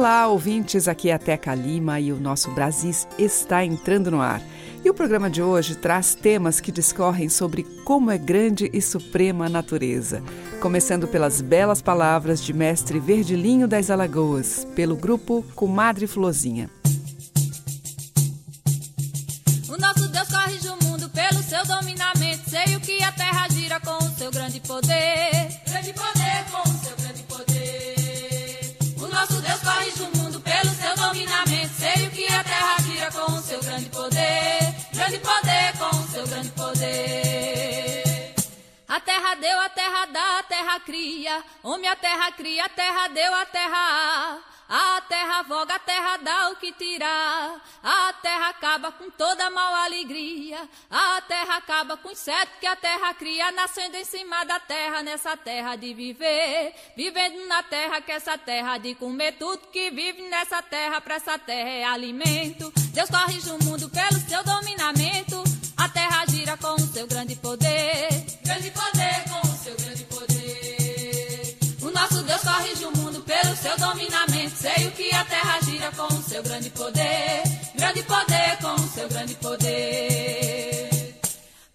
Olá, ouvintes, aqui é a Teca Lima e o nosso Brasis está entrando no ar. E o programa de hoje traz temas que discorrem sobre como é grande e suprema a natureza. Começando pelas belas palavras de mestre Verdilinho das Alagoas, pelo grupo Comadre Flozinha. O nosso Deus corrige o mundo pelo seu dominamento. Sei o que a terra gira com o seu grande poder. Grande poder com seu grande poder. Grande poder com seu grande poder. A terra deu, a terra dá, a terra cria. Homem, a terra cria, a terra deu, a terra há. A terra voga, a terra dá o que tirar. A terra acaba com toda mal alegria. A terra acaba com inseto que a terra cria, nascendo em cima da terra, nessa terra de viver. Vivendo na terra, que essa terra de comer tudo que vive nessa terra, pra essa terra é alimento. Deus corrige o mundo pelo seu dominamento. A terra gira com o seu grande poder. Grande poder com o seu grande poder. O nosso Deus corrige o mundo pelo seu dominamento. Sei o que a terra gira com o seu grande poder. Grande poder com o seu grande poder.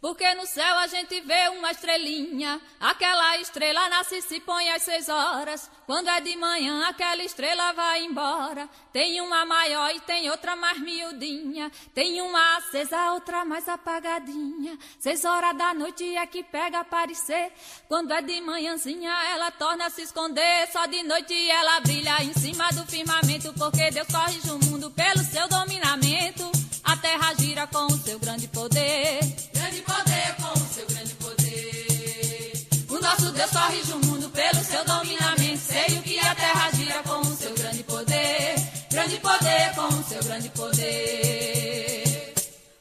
Porque no céu a gente vê uma estrelinha. Aquela estrela nasce e se põe às seis horas. Quando é de manhã, aquela estrela vai embora. Tem uma maior e tem outra mais miudinha. Tem uma acesa, outra mais apagadinha. Seis horas da noite é que pega aparecer. Quando é de manhãzinha, ela torna a se esconder. Só de noite ela brilha em cima do firmamento. Porque Deus corrige o mundo pelo seu dominamento. A terra gira com o seu grande poder. Grande poder com o seu grande poder. O nosso Deus corrige o mundo pelo seu dominamento. Sei o que a terra gira com o seu grande poder. Grande poder com o seu grande poder.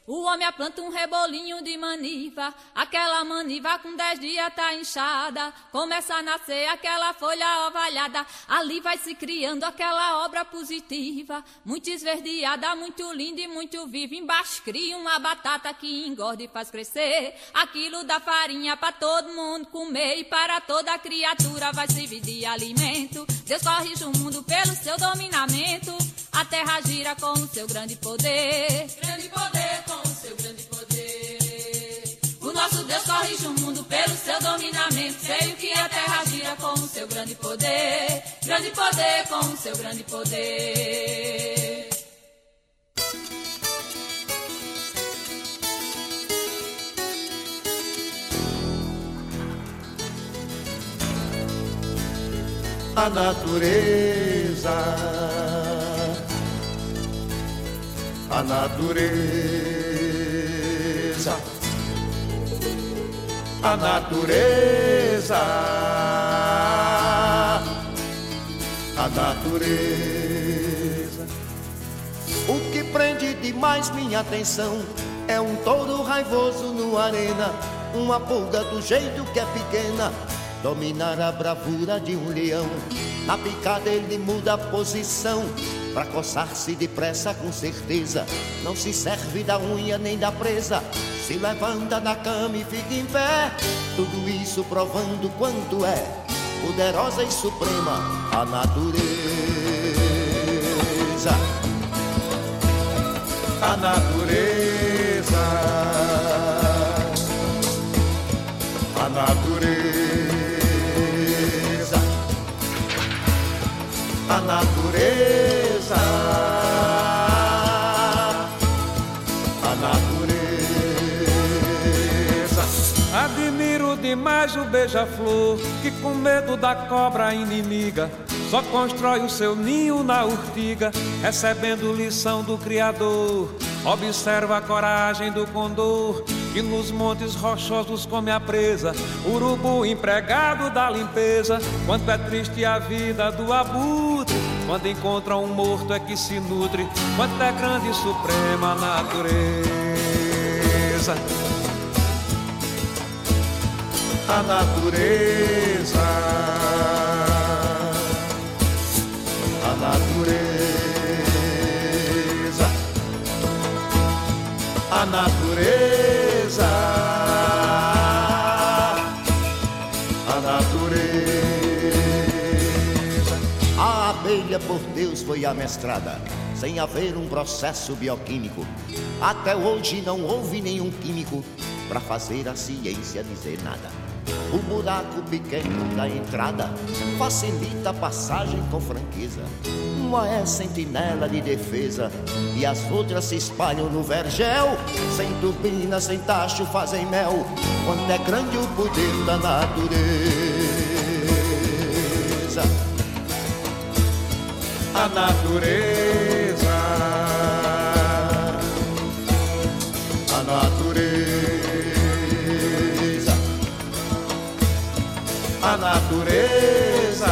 O homem planta um rebolinho de maniva, aquela maniva com dez dias tá inchada, começa a nascer aquela folha ovalhada, ali vai se criando aquela obra positiva, muito esverdeada, muito linda e muito viva, embaixo cria uma batata que engorda e faz crescer, aquilo dá farinha para todo mundo comer. E para toda criatura vai servir de alimento, Deus corrige o mundo pelo seu dominamento, a terra gira com o seu grande poder, grande poder com o seu grande poder. O nosso Deus corrige o mundo pelo seu dominamento. Sei o que a terra gira com o seu grande poder. Grande poder com o seu grande poder. A natureza, a natureza, a natureza, a natureza. O que prende demais minha atenção é um touro raivoso no arena, uma pulga do jeito que é pequena dominar a bravura de um leão. Na picada ele muda a posição, pra coçar-se depressa com certeza. Não se serve da unha nem da presa, se levanta da cama e fica em pé. Tudo isso provando quanto é poderosa e suprema a natureza. A natureza. A natureza. A natureza, a natureza. Admiro demais o beija-flor que com medo da cobra inimiga só constrói o seu ninho na urtiga, recebendo lição do Criador. Observa a coragem do condor que nos montes rochosos come a presa, urubu empregado da limpeza. Quanto é triste a vida do abutre Quando encontra um morto é que se nutre. Quanto é grande e suprema a natureza. A natureza. A natureza. A natureza. Abelha por Deus foi amestrada, sem haver um processo bioquímico. Até hoje não houve nenhum químico para fazer a ciência dizer nada. O buraco pequeno da entrada facilita a passagem com franqueza. Uma é sentinela de defesa e as outras se espalham no vergel. Sem turbina, sem tacho, fazem mel. Quanto é grande o poder da natureza a natureza. A natureza. A natureza.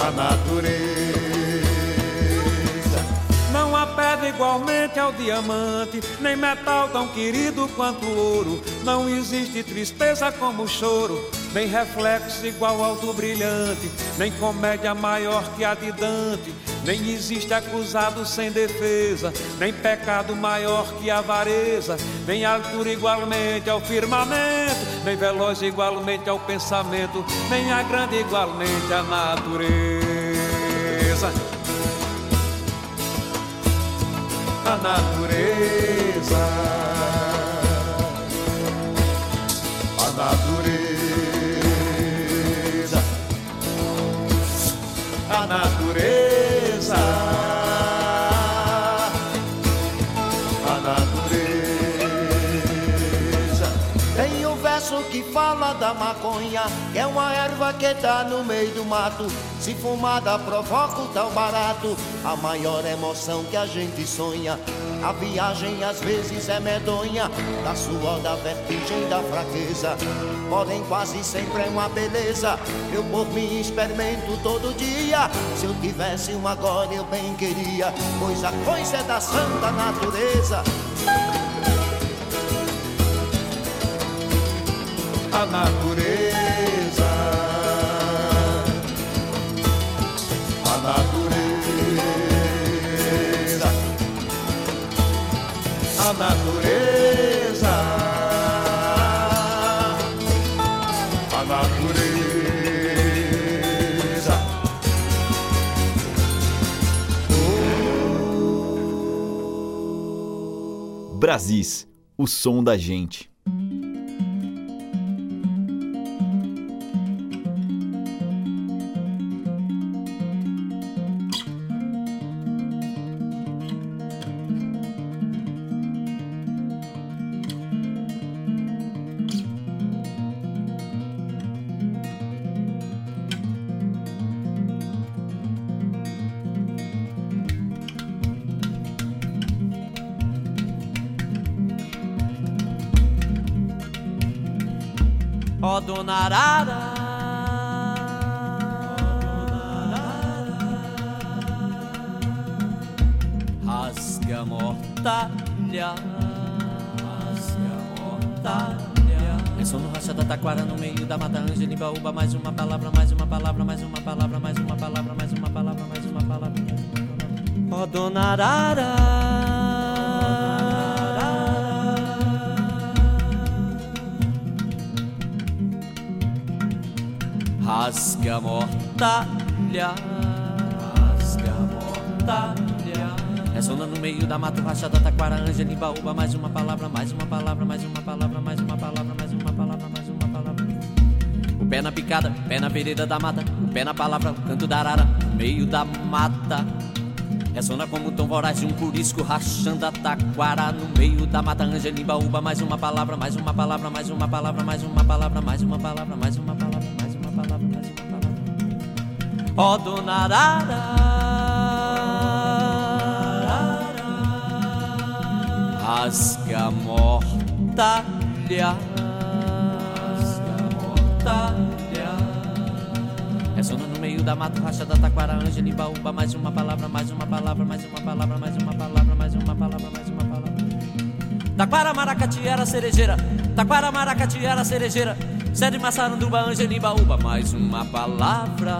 A natureza. Não há pedra igualmente ao diamante, nem metal tão querido quanto o ouro. Não existe tristeza como o choro nem reflexo igual ao do brilhante, nem comédia maior que a de Dante, nem existe acusado sem defesa, nem pecado maior que a avareza, nem altura igualmente ao firmamento, nem veloz igualmente ao pensamento, nem a grande igualmente à natureza. A natureza. A natureza. Natureza. Verso que fala da maconha, que é uma erva que tá no meio do mato. Se fumada provoca o tal barato, a maior emoção que a gente sonha a viagem às vezes é medonha, da suor, da vertigem, da fraqueza. Porém, quase sempre é uma beleza. Eu por mim experimento todo dia. Se eu tivesse um agora, eu bem queria. Pois a coisa é da santa natureza. Brasis, o som da gente. Dona Arara. Rasga mortalha, rasga mortalha. É som no racha da taquara no meio da mata Ângela Baúba. Mais uma palavra, mais uma palavra, mais uma palavra, mais uma palavra, mais uma palavra, mais uma palavra. Ó oh, dona Arara. Rasga mortalha, rasga mortalha. Ressona no meio da mata, rachada, taquara, ângela, baúba. Mais uma palavra, mais uma palavra, mais uma palavra, mais uma palavra, mais uma palavra, mais uma palavra. O pé na picada, pé na vereda da mata. O pé na palavra, canto da arara, no meio da mata. Ressona como o tom voraz de um curisco rachando a taquara no meio da mata ângela, baúba. Mais uma palavra, mais uma palavra, mais uma palavra, mais uma palavra, mais uma palavra, mais uma palavra ó oh, dona Arara. Rasga mortalha, rasga mortalha. Ressona no meio da mata, rachada, taquara, ângela, baúba, mais uma palavra, mais uma palavra, mais uma palavra, mais uma palavra, mais uma palavra, mais uma palavra. Taquara, maracatiara, cerejeira, taquara, maracatiara, cerejeira, sede maçaranduba, ângela, baúba, mais uma palavra.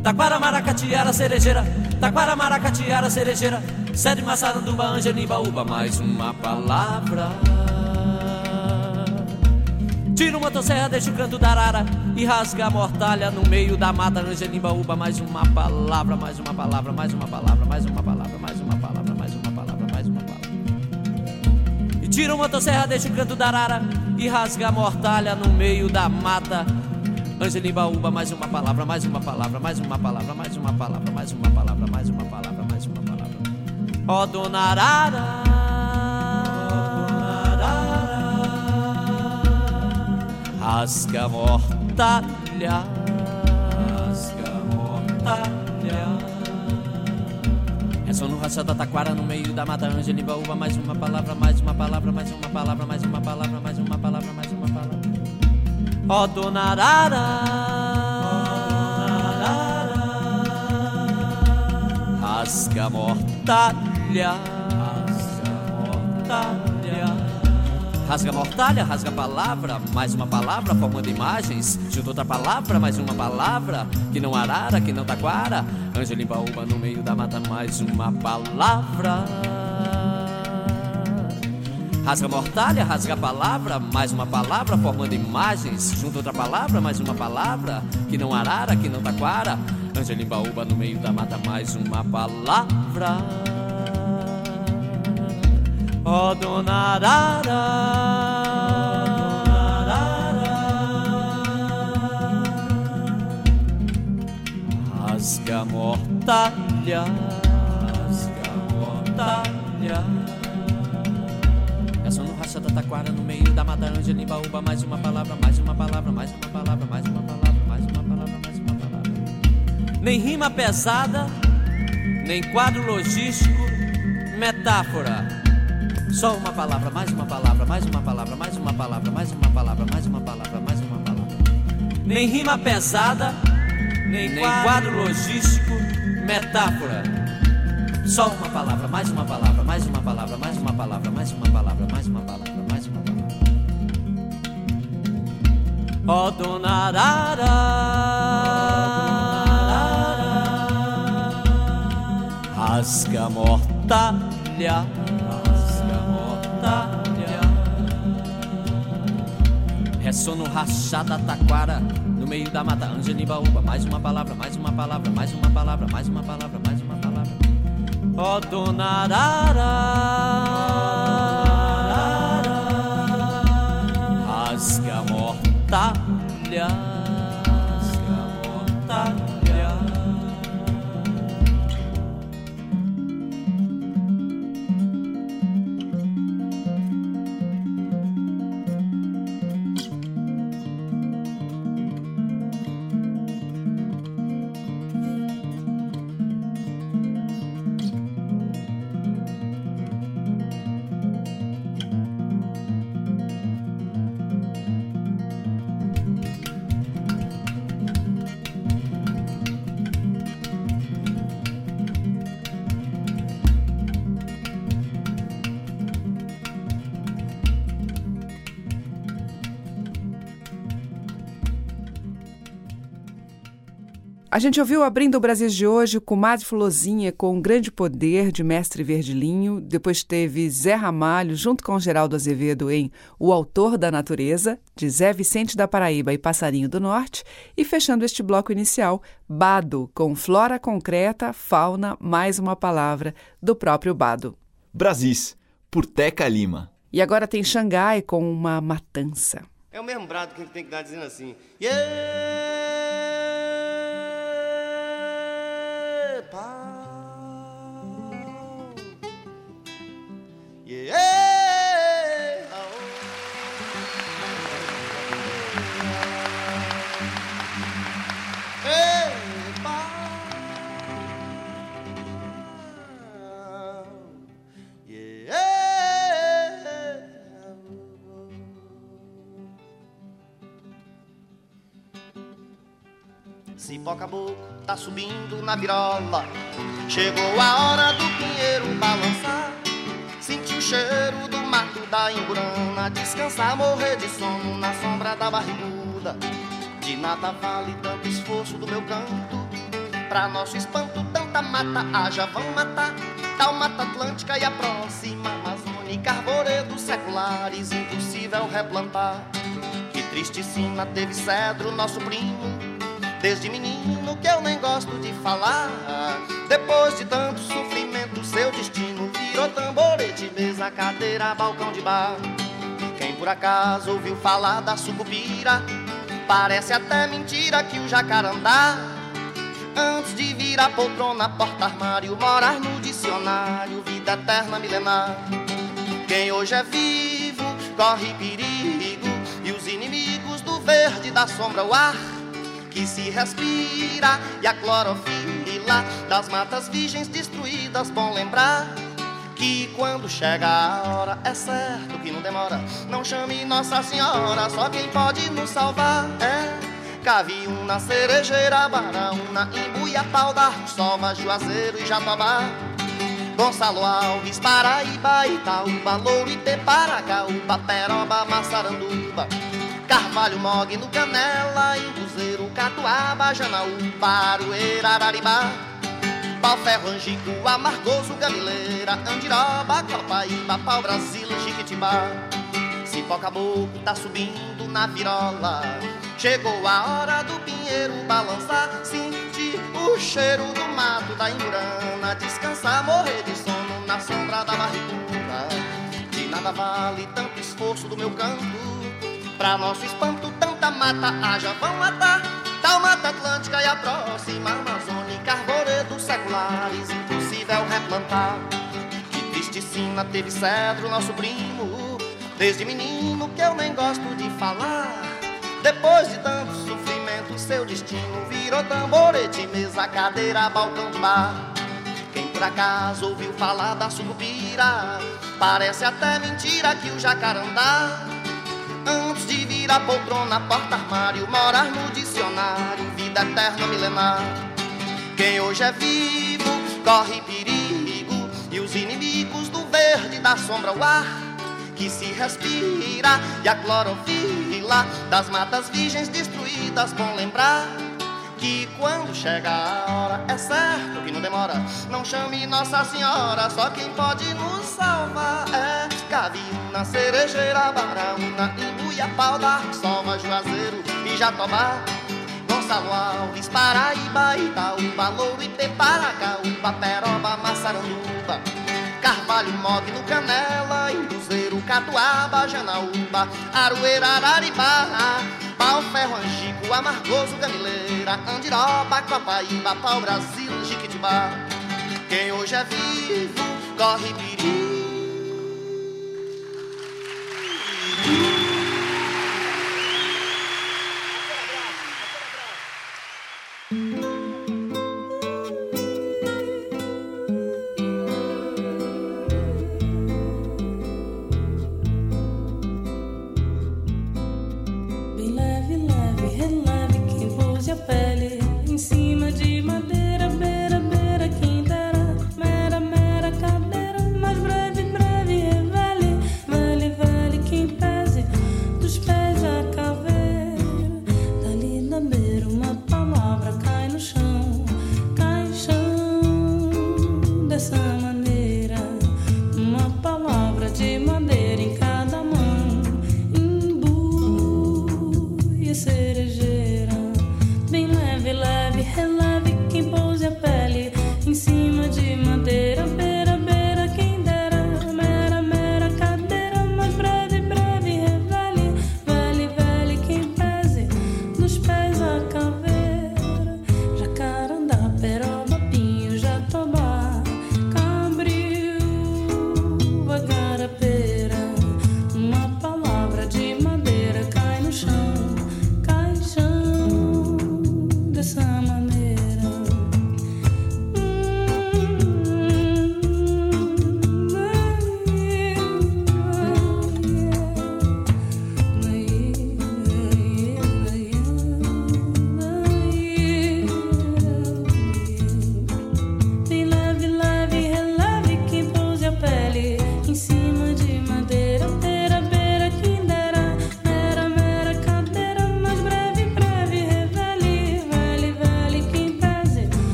Taquara, maracatiara, cerejeira, taquara, maracatiara, cerejeira, sede maçaranduba, ângela, baúba, mais uma palavra. Tira uma motosserra, deixa o canto da arara e rasga a mortalha no meio da mata. Palavra, mais uma palavra, mais uma palavra, mais uma palavra, mais uma palavra, tira uma motosserra, deixa o canto da arara e rasga a mortalha no meio da mata. Angelimba uba, mais uma palavra, mais uma palavra, mais uma palavra, mais uma palavra, mais uma palavra, mais uma palavra, mais uma palavra. Ó oh, dona arara. rasga mortalha, rasga mortalha. Só no racha da taquara no meio da mata Angelimba uva mais uma palavra, mais uma palavra, mais uma palavra, mais uma palavra, mais uma palavra, mais uma palavra. Ó oh, dona Arara, rasga mortalha, rasga mortalha. Rasga mortalha, rasga palavra, mais uma palavra formando imagens. Junto outra palavra, mais uma palavra. Que não arara, que não taquara. Anjo limpa uba no meio da mata, mais uma palavra. Rasga mortalha, rasga palavra, mais uma palavra formando imagens. Junto outra palavra, mais uma palavra. Que não arara, que não taquara. Anjo limpa uba no meio da mata, mais uma palavra. Ó oh, dona Arara, rasga mortalha, rasga mortalha. É só no racha da taquara no meio da mata Ângela Baúba, mais uma palavra, mais uma palavra, mais uma palavra, mais uma palavra, mais uma palavra, mais uma palavra. Nem rima pesada, nem quadro logístico, metáfora só uma palavra, mais uma palavra, mais uma palavra, mais uma palavra, mais uma palavra, mais uma palavra, mais uma palavra. Nem rima pesada, nem, nem quadro logístico, metáfora. Só uma palavra, mais uma palavra, mais uma palavra, mais uma palavra, mais uma palavra, mais uma palavra, mais uma palavra. Ó oh, dona Arara, rasga mortalha Ressono rachada taquara no meio da mata Angenibaúba. Mais uma palavra, mais uma palavra, mais uma palavra, mais uma palavra, mais uma palavra. Ó oh, dona Arara, rasga mortalha. A gente ouviu abrindo o Brasil de hoje com Madre Fulozinha com um grande poder de Mestre Verdilinho. Depois teve Zé Ramalho junto com Geraldo Azevedo em O Autor da Natureza, de Zé Vicente da Paraíba e Passarinho do Norte. E fechando este bloco inicial, Bado com Flora Concreta, Fauna, mais uma palavra do próprio Bado. Brasis, por Teca Lima. E agora tem Xangai com uma matança. É o mesmo brado que a gente tem que dar dizendo assim. Yeah! Caboclo tá subindo na virola. Chegou a hora do pinheiro balançar. Senti o cheiro do mato da imburana. Descansar, morrer de sono na sombra da barriguda. De nada vale tanto esforço do meu canto. Pra nosso espanto, tanta mata haja, vão matar. Tal mata atlântica e a próxima amazônica. Arvoredos seculares, impossível replantar. Que triste sina teve cedro, nosso primo. Desde menino que eu nem gosto de falar. Depois de tanto sofrimento, seu destino virou tamborete, mesa, cadeira, balcão de bar. Quem por acaso ouviu falar da sucupira, parece até mentira que o jacarandá. Antes de vir a poltrona, porta-armário, morar no dicionário, vida eterna milenar. Quem hoje é vivo, corre perigo, e os inimigos do verde da sombra, o ar que se respira e a clorofila das matas virgens destruídas. Bom lembrar que quando chega a hora é certo que não demora. Não chame Nossa Senhora, só quem pode nos salvar é Caviúna, Cerejeira, Baraúna, Imbuia, Pau da Sova, Juazeiro e Jatobá. Gonçalo Alves, Paraíba, Itaúba, Louro, Iteparacaúba, Peroba, Massaranduba. Carvalho, Mog, no Canela, Imbuzeiro, Catuaba, Janaúba, Aroeira, Araribá. Pau Ferro, Angico, Amargoso, Gamileira, Andiroba, Copaíba, Pau Brasil, Jiquitibá. Cipó Caboclo tá subindo na virola. Chegou a hora do pinheiro balançar, sentir o cheiro do mato da Imburana, descansar, morrer de sono na sombra da barriguda. De nada vale tanto esforço do meu canto Pra nosso espanto, tanta mata haja, vão matar. Tal mata atlântica e a próxima amazônica, arvoredos seculares, impossível replantar. Que triste sina teve cedro, nosso primo, desde menino que eu nem gosto de falar. Depois de tanto sofrimento, seu destino virou tamborete, mesa, cadeira, balcão bar. Quem por acaso ouviu falar da sucupira, parece até mentira que o jacarandá Antes de vir a poltrona, porta-armário, morar no dicionário, vida eterna milenar. Quem hoje é vivo corre perigo, e os inimigos do verde da sombra, o ar que se respira, e a clorofila das matas virgens destruídas, bom lembrar que quando chega a hora é certo que não demora. Não chame Nossa Senhora, só quem pode nos salvar é Caviúna, Cerejeira, Baraúna, Imbuia, Pau da Soma, Juazeiro e Jatobá. Gonçalo Alves, Paraíba, Itaúba, Louro, Ipê, Paracaúba, Peroba, Massaranduba. Carvalho, Mog, no Canela, Induzeiro, Catuaba, Janaúba, Aroeira, Araribá. Pau, Ferro, Angico, Amargoso, Gamileira, Andiroba, Copaíba, Pau, Brasil, Jiquitibá. Quem hoje é vivo, corre perigo.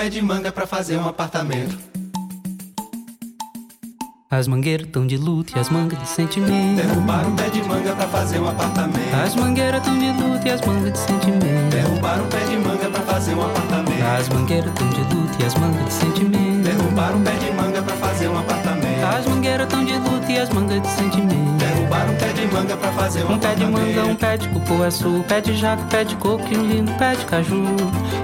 Pé de manga pra fazer um apartamento. As mangueiras tão de luto e as mangas de sentimento. Derrubar um pé de manga pra fazer um apartamento. As mangueiras tão de luto e as mangas de sentimento. Derrubar um pé de manga pra fazer um apartamento. As mangueiras tão de luto e as mangas de sentimento. Derrubar um pé de manga pra fazer um apartamento. As mangueiras tão de luto e as mangas de sentimento. Manga pra fazer um, pé de manga, um pé de cupuaçu, um pé de jaca, um pé de coco e um lindo pé de caju.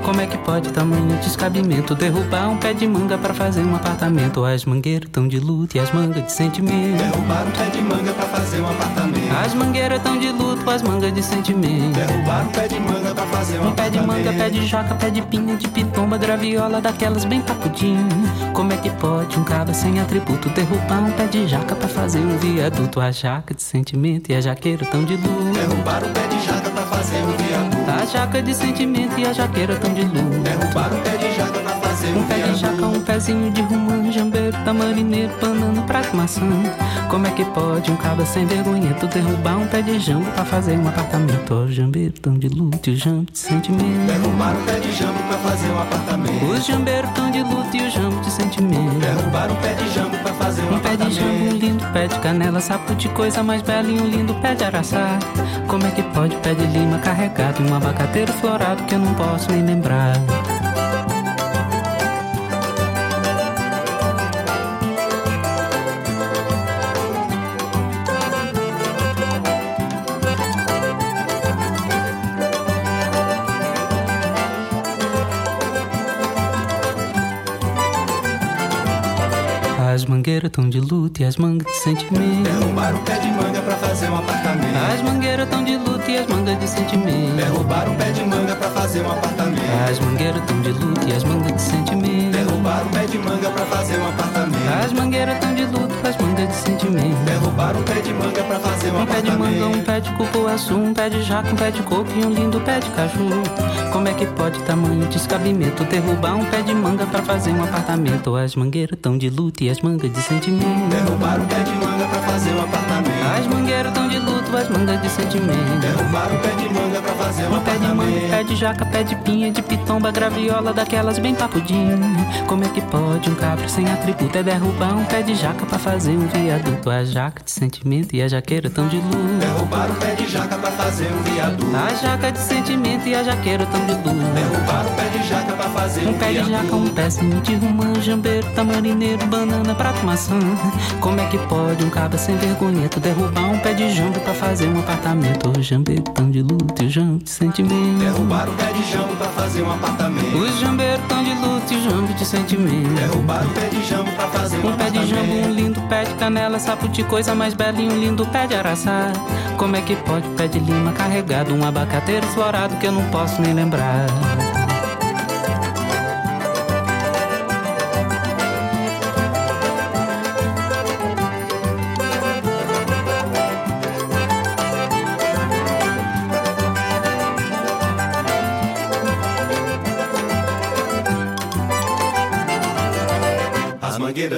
Como é que pode tamanho descabimento? Derrubar um pé de manga pra fazer um apartamento. As mangueiras tão de luto e as mangas de sentimento. Derrubar um pé de manga pra fazer um apartamento. As mangueiras tão de luto, as mangas de sentimento. Derrubar um pé de manga pra fazer um, um pé de manga, pé de jaca, pé de pinha, de pitomba, graviola, daquelas bem papudinho. Como é que pode um cabo sem atributo derrubar um pé de jaca pra fazer um viaduto? A jaca de sentimento e a jaqueira tão de luz. Derrubar um pé de jaca pra fazer um viaduto. A jaca de sentimento e a jaqueira tão de luz. Derrubar um pé de jaca pra fazer um, um pé de jaca, um pezinho de rumã, jambeiro, tamarineiro, banana, prato, maçã. Como é que pode um cabo sem vergonha tu derrubar um pé de jambo pra fazer um apartamento? Ó, oh, jambeiro tão de luto e o jambo de sentimento. Derrubar um pé de jambo pra fazer um apartamento. Os jambeiros tão de luto e o jambo de sentimento. Derrubar um pé de jambo pra fazer um, um apartamento. pé de jambo, um lindo pé de canela, sapo de coisa mais bela e um lindo pé de araçá. Como é que pode pé de lima carregado e um abacateiro florado que eu não posso nem lembrar? Mangueiras tão de luto e as mangas de sentimento. Derrubar um pé de manga pra fazer um apartamento. As mangueiras tão de luto e as mangas de sentimento. Derrubar um pé de manga pra fazer um apartamento. As mangueiras tão de luto e as mangas de sentimento. Derrubar um pé de manga pra fazer um apartamento. As mangueiras tão de luto, as mangas de sentimento. Derrubar um pé de manga pra fazer um, um apartamento. pé de manga, um pé de cupuaçu, um pé de jaca, um pé de coco e um lindo pé de caju. Como é que pode tamanho descabimento derrubar um pé de manga pra fazer um apartamento? As mangueiras tão de luto e as mangas de sentimento. Derrubar um pé de manga pra fazer um apartamento. As mangueiras tão de luto, as mangas de sentimento. Derrubar um pé de manga pra fazer um, um pé de manga, pé de jaca, pé de pinha, de pitomba, graviola, daquelas bem papudinho. Como é que pode um cabra sem atributo é derrubar um pé de jaca pra fazer um viaduto? A jaca de sentimento e a jaqueira tão de luz. Derrubar um pé de jaca pra fazer um viaduto. A jaca de sentimento e a jaqueira tão de luz. Derrubar um pé de jaca pra fazer um, um pé de jaca, um pezinho de romã, jambeiro, tamarineiro, banana, prato, maçã. Como é que pode um cabra sem vergonha derrubar um pé de jambo pra fazer um apartamento? O jambeiro tão de luto e o jambo de sentimento. Derrubar um pé de jambo pra fazer um apartamento. Os jambeiros tão de luto e o jambo de sentimento. Derrubar um pé de jambo pra fazer um, um pé de jambo, um lindo pé de canela, sapo de coisa mais bela e um lindo pé de araçá. Como é que pode pé de lima carregado, um abacateiro florado que eu não posso nem lembrar?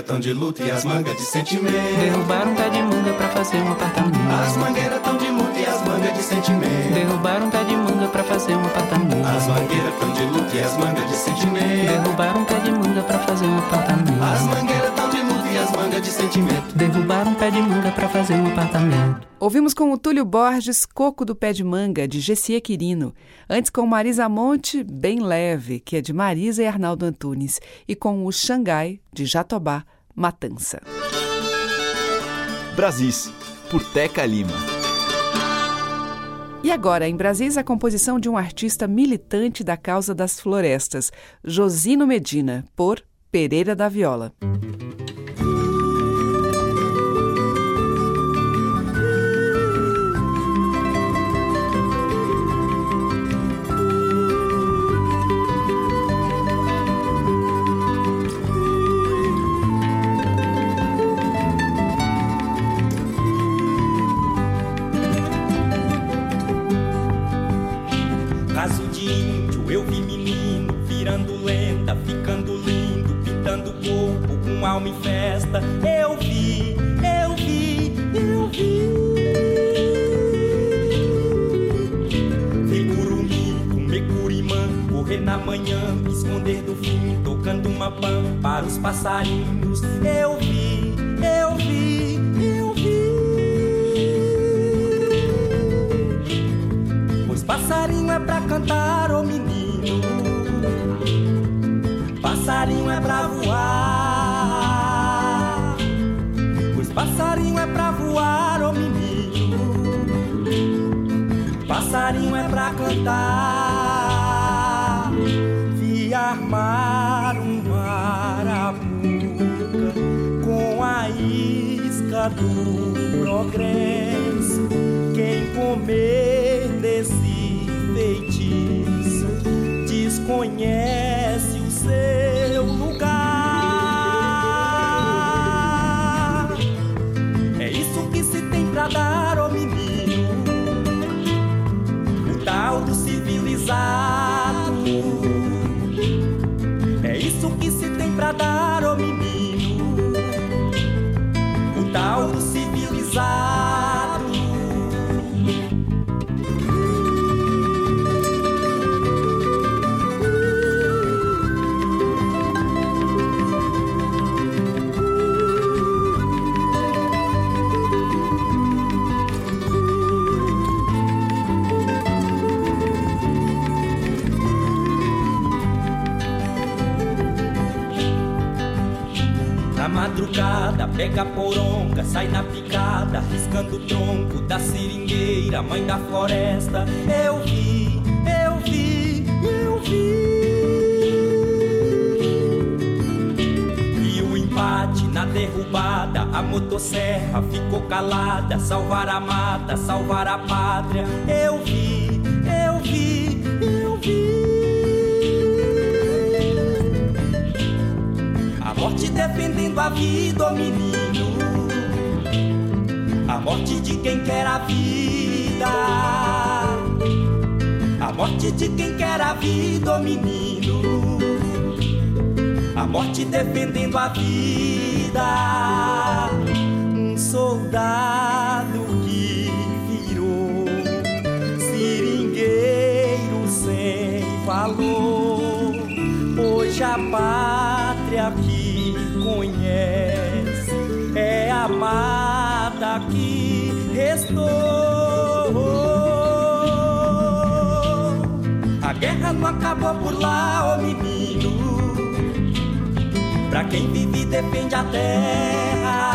Tão de luto e as mangas de sentimento. Derrubaram um pé de manga pra fazer um apartamento. As mangueiras tão de luto e as mangas de sentimento. Derrubaram um pé de manga pra fazer um apartamento. As mangueiras tão de luto e as mangas de sentimento. Derrubaram um pé de manga pra fazer um apartamento. As mangueiras tão de luto e as mangas de sentimento. Derrubaram um pé de manga pra fazer um apartamento. Ouvimos com o Túlio Borges Coco do Pé de Manga, de Gessia Quirino. Antes com Marisa Monte, Bem Leve, que é de Marisa e Arnaldo Antunes. E com o Xangai, de Jatobá, Matança. Brasis, por Teca Lima. E agora, em Brasis, a composição de um artista militante da causa das florestas, Josino Medina, por Pereira da Viola. Seringueira, mãe da floresta. Eu vi, eu vi, eu vi. E o empate na derrubada, a motosserra ficou calada, salvar a mata, salvar a pátria. Eu vi, eu vi, eu vi. morte defendendo a vida, oh menino. A morte de quem quer a morte de quem quer a vida, oh menino. A morte defendendo a vida. Um soldado que virou seringueiro sem valor. Hoje a pátria que conhece é amada que restou. Não acabou por lá, ô oh menino. Pra quem vive defende a terra.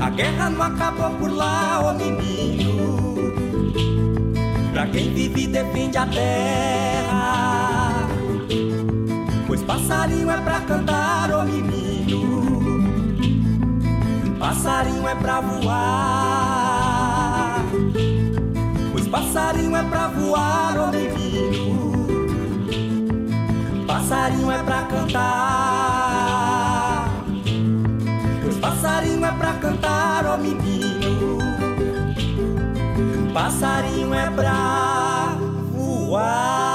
A guerra não acabou por lá, ô oh menino. Pra quem vive defende a terra. Pois passarinho é pra cantar, ô oh menino. Passarinho é pra voar. Passarinho é pra voar, ô menino. Passarinho é pra cantar. Passarinho é pra cantar, ô menino. Passarinho é pra voar.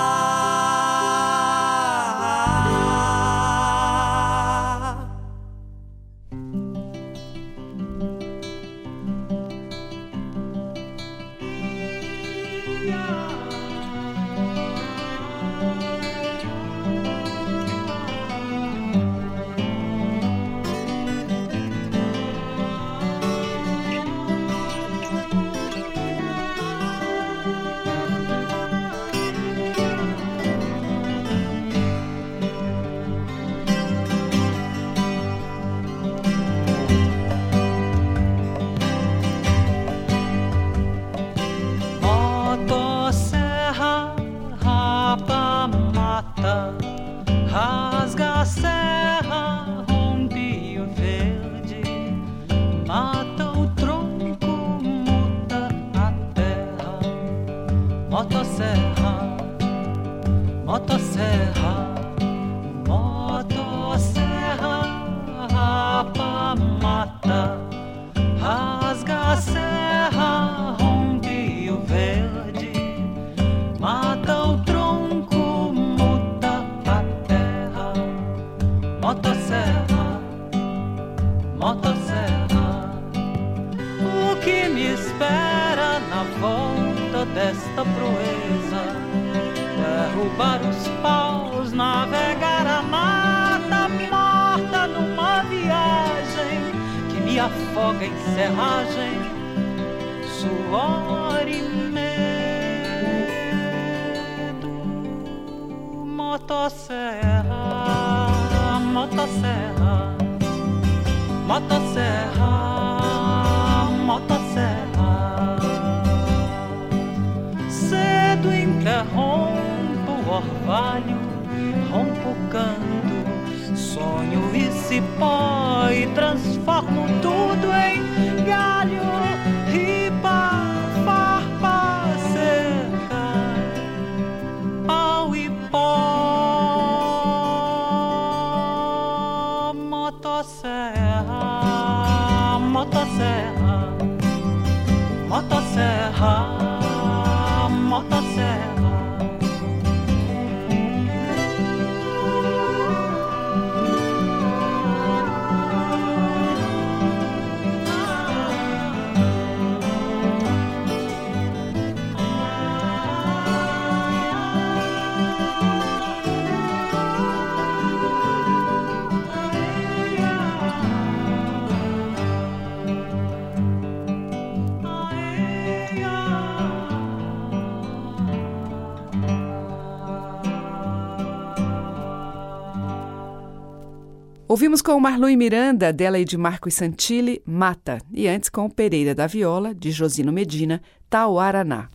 Ouvimos com Marlon Miranda, dela e de Marcos Santilli, Mata, e antes com Pereira da Viola, de Josino Medina, Tauaraná.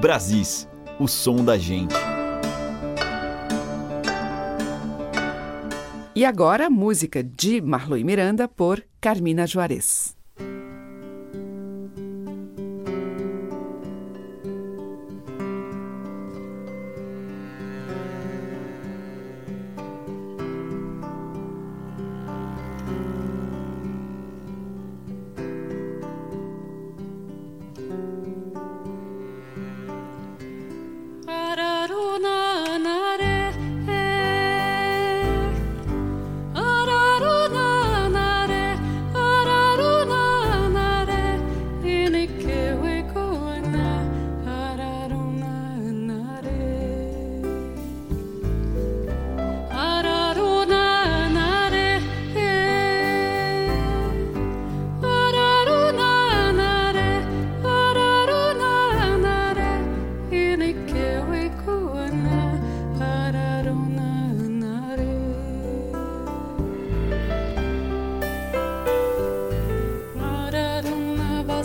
Brasis, o som da gente. E agora, música de Marlon Miranda por Carmina Juarez.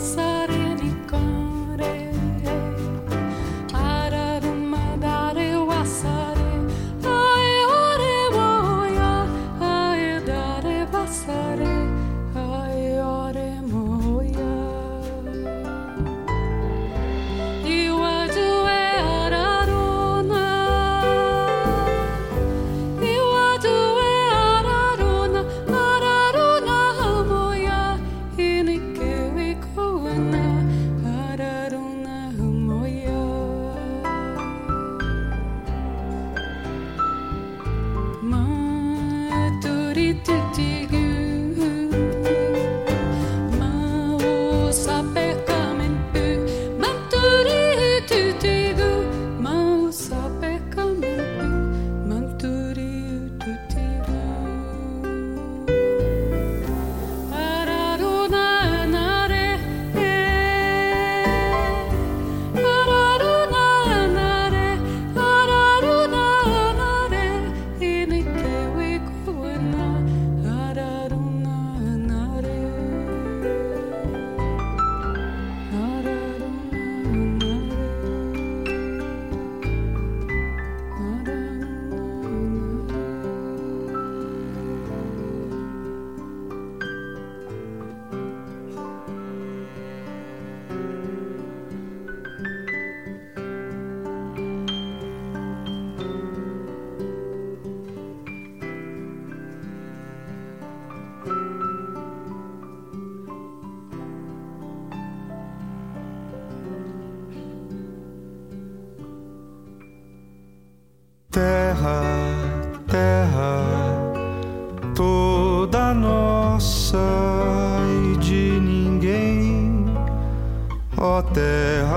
Terra,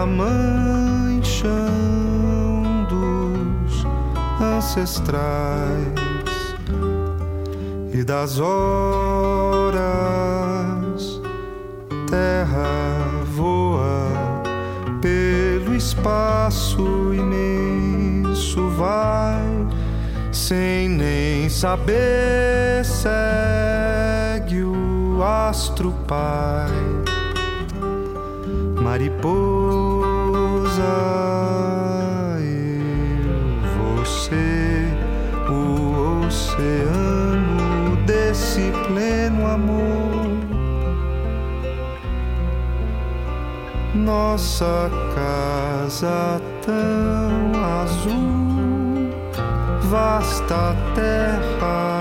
mãe, chão dos ancestrais e das horas. Terra voa pelo espaço imenso, vai sem nem saber, segue o astro pai, mariposa. Pleno amor. Nossa casa tão azul, vasta terra.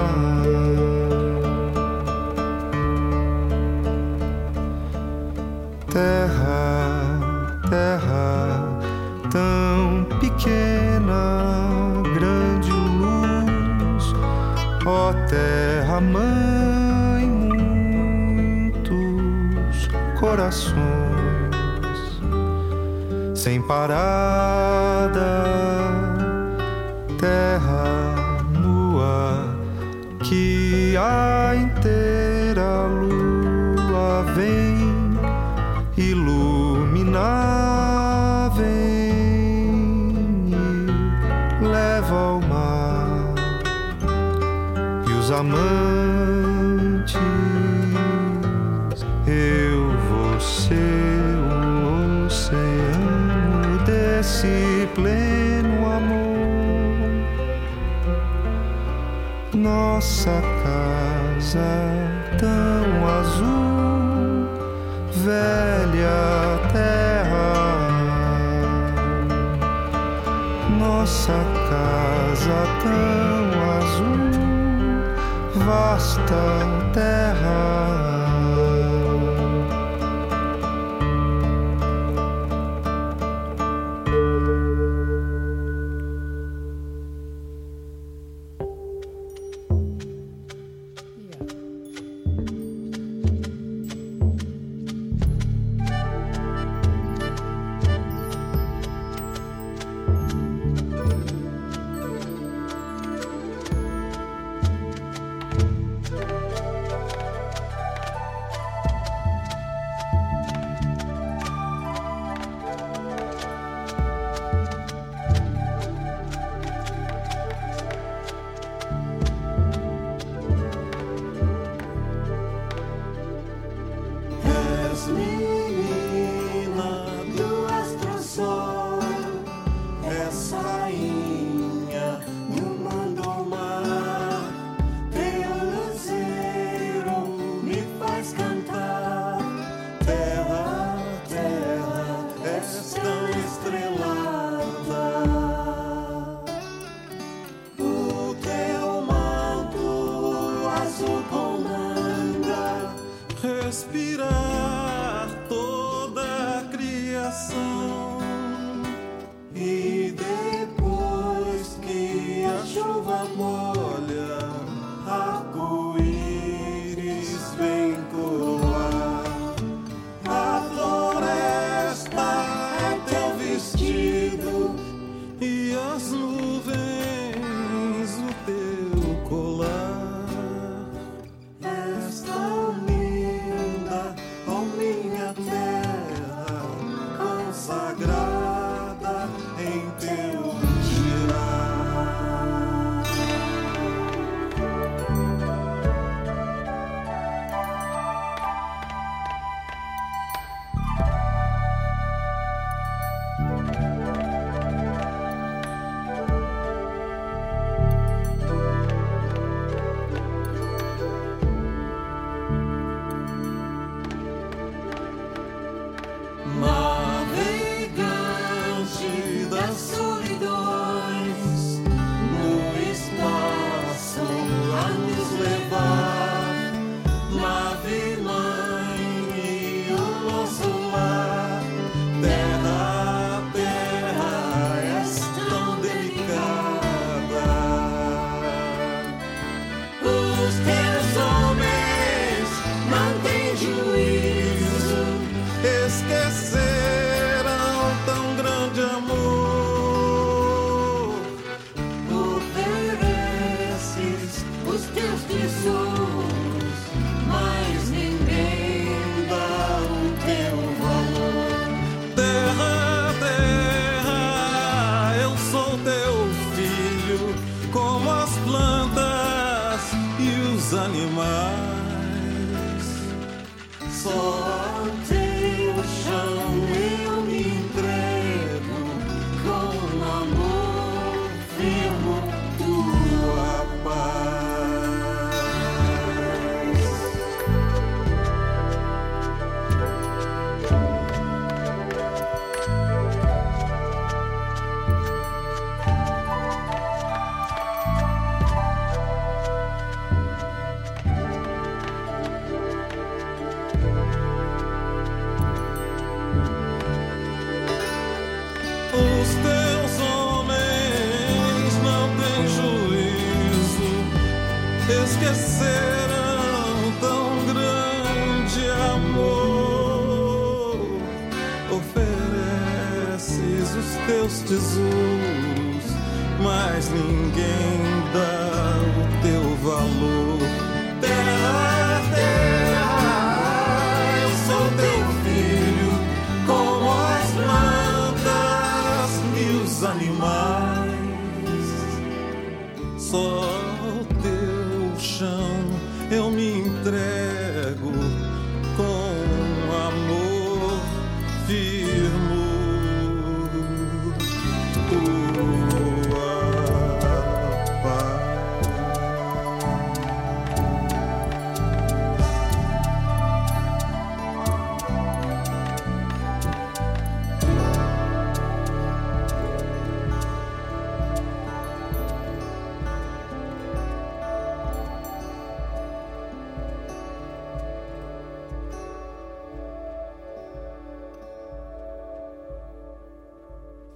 Amantes, eu, você, o oceano desse pleno amor, nossa casa tão azul, velha terra, nossa casa tão vasta terra.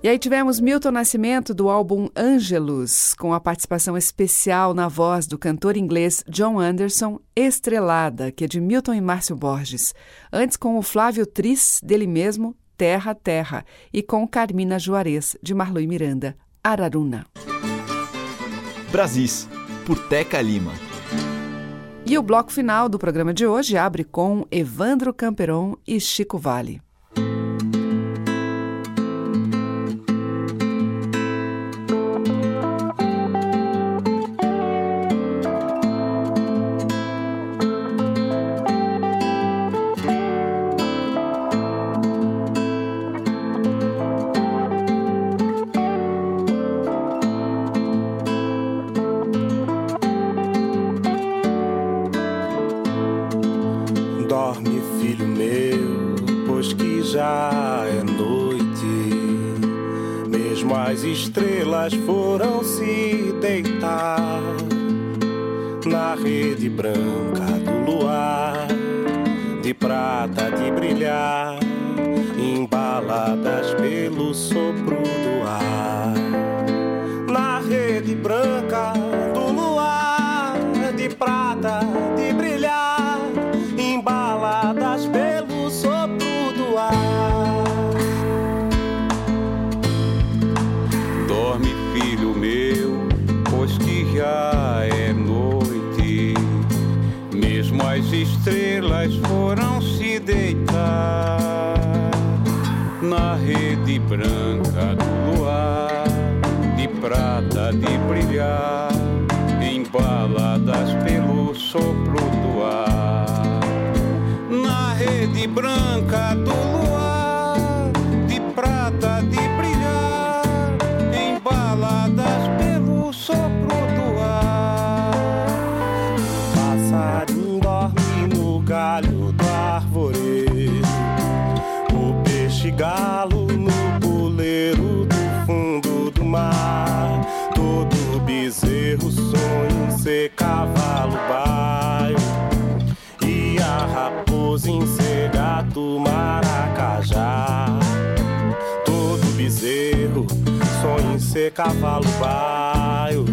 E aí tivemos Milton Nascimento do álbum Angelus, com a participação especial na voz do cantor inglês John Anderson, Estrelada, que é de Milton e Márcio Borges. Antes com o Flávio Tris, dele mesmo, Terra Terra, e com Carmina Juarez, de Marlui Miranda, Araruna. Brasis, por Teca Lima. E o bloco final do programa de hoje abre com Evandro Camperon e Chico Vale. cantar. Cavalo baio.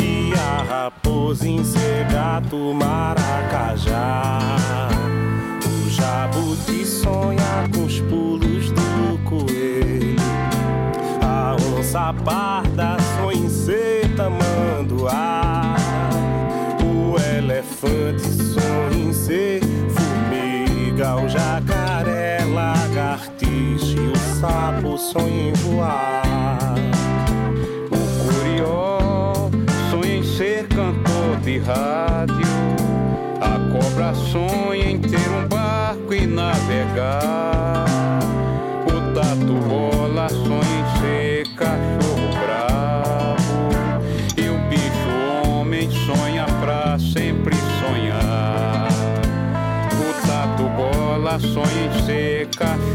E a raposa em ser gato maracajá. O jabuti sonha com os pulos do coelho. A onça parda sonha em ser tamanduá. O elefante sonha em ser formiga. O jacaré sapo sonha em voar. O curió sonha em ser cantor de rádio. A cobra sonha em ter um barco e navegar. O tatu bola sonha em ser cachorro bravo. E o bicho homem sonha pra sempre sonhar. O tatu bola sonha em ser cachorro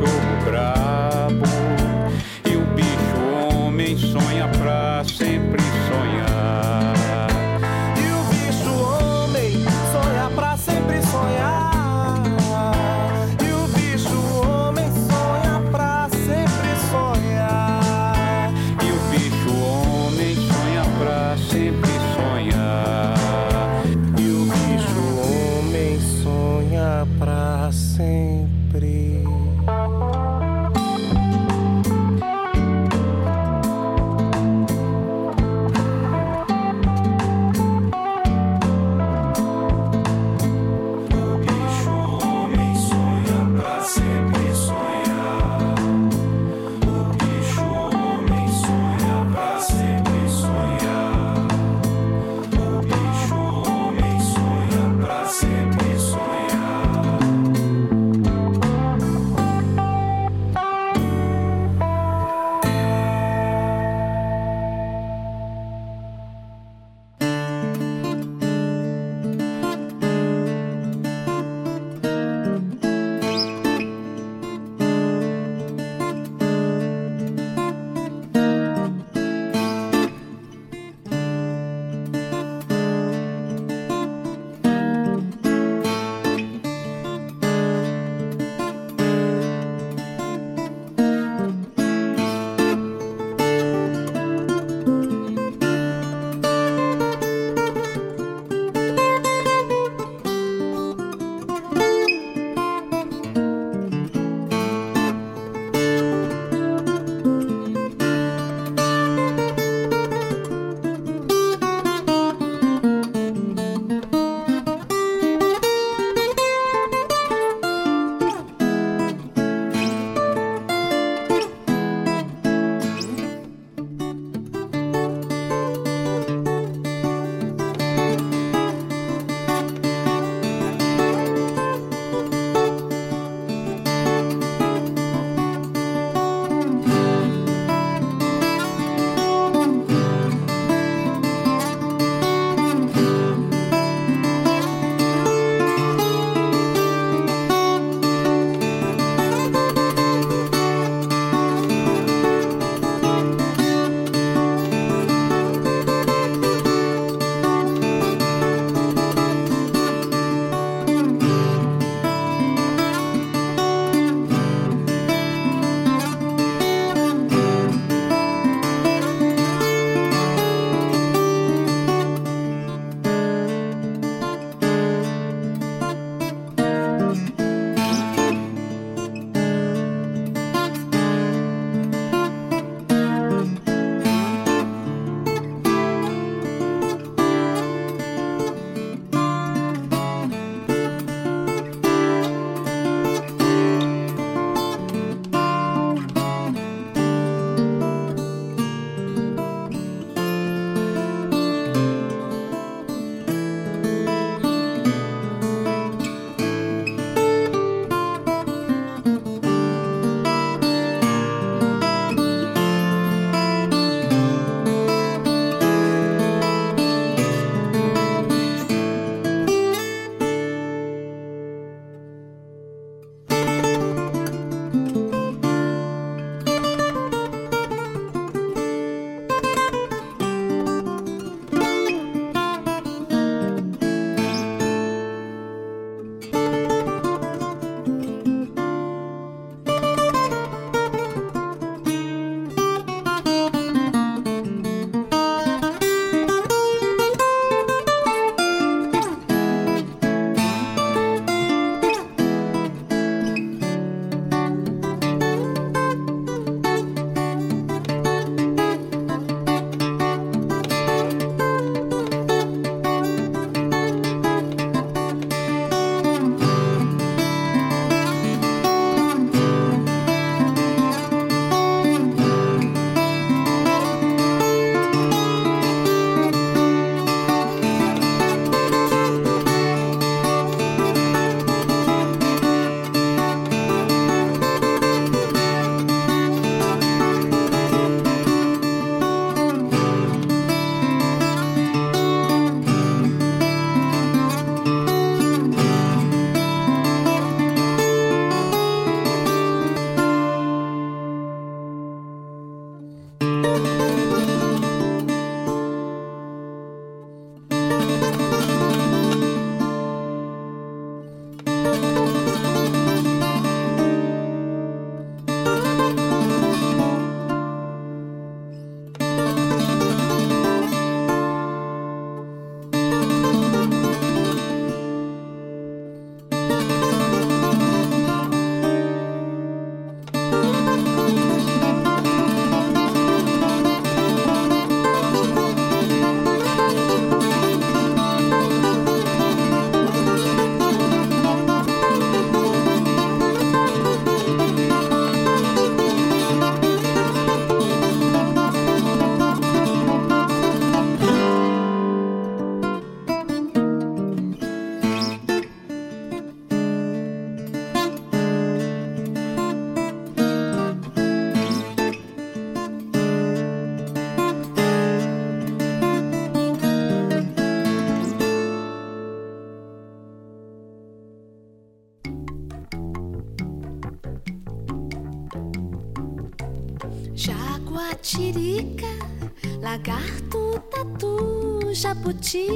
jabuti,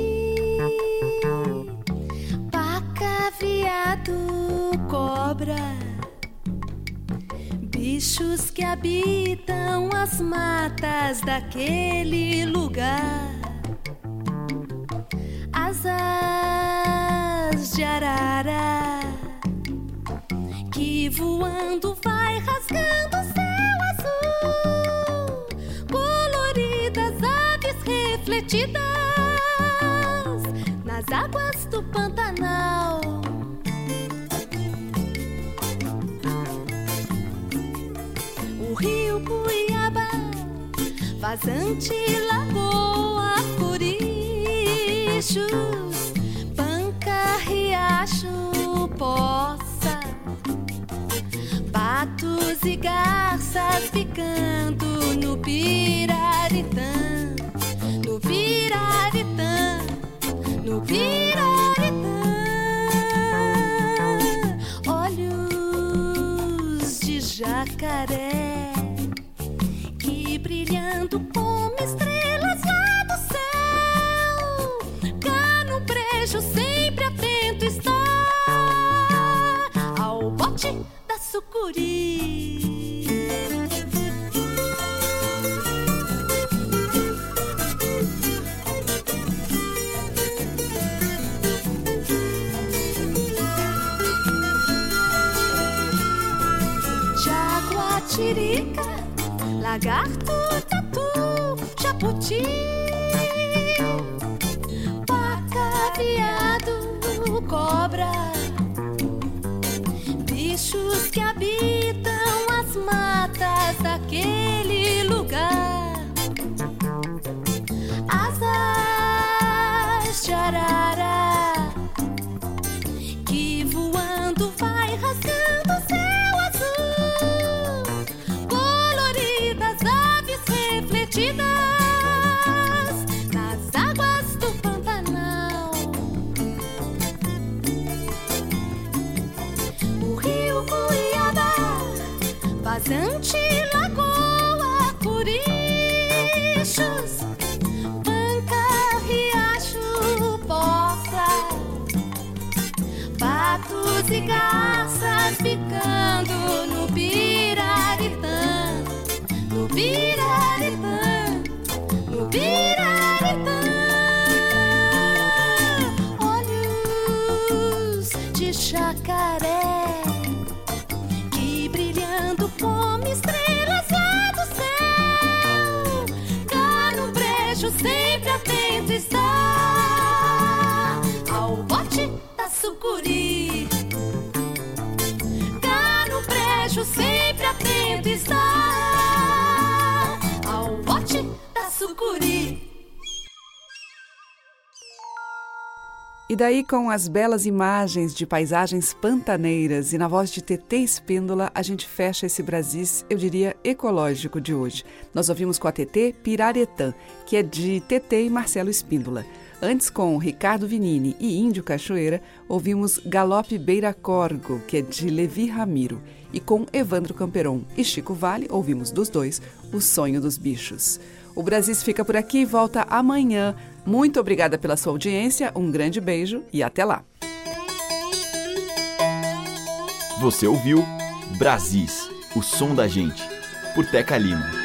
paca, viado, cobra, bichos que habitam as matas daquele lugar, asas de arara que voando vai rasgando o céu azul, coloridas aves refletidas águas do Pantanal. O rio Cuiabá, vazante lagoa, corichos, panca, riacho, poça, patos e garças ficando no Piraritã, no Piraritã, no Piraritã. Lagarto, tatu, jabuti, E daí, com as belas imagens de paisagens pantaneiras e na voz de TT Espíndola, a gente fecha esse Brasis, eu diria, ecológico de hoje. Nós ouvimos com a TT Piraretã, que é de TT e Marcelo Espíndola. Antes, com Ricardo Vinini e Índio Cachoeira, ouvimos Galope Beira Corgo, que é de Levi Ramiro. E com Evandro Camperon e Chico Vale, ouvimos dos dois O Sonho dos Bichos. O Brasis fica por aqui e volta amanhã. Muito obrigada pela sua audiência, um grande beijo e até lá. Você ouviu Brasis, o som da gente, por Teca Lima.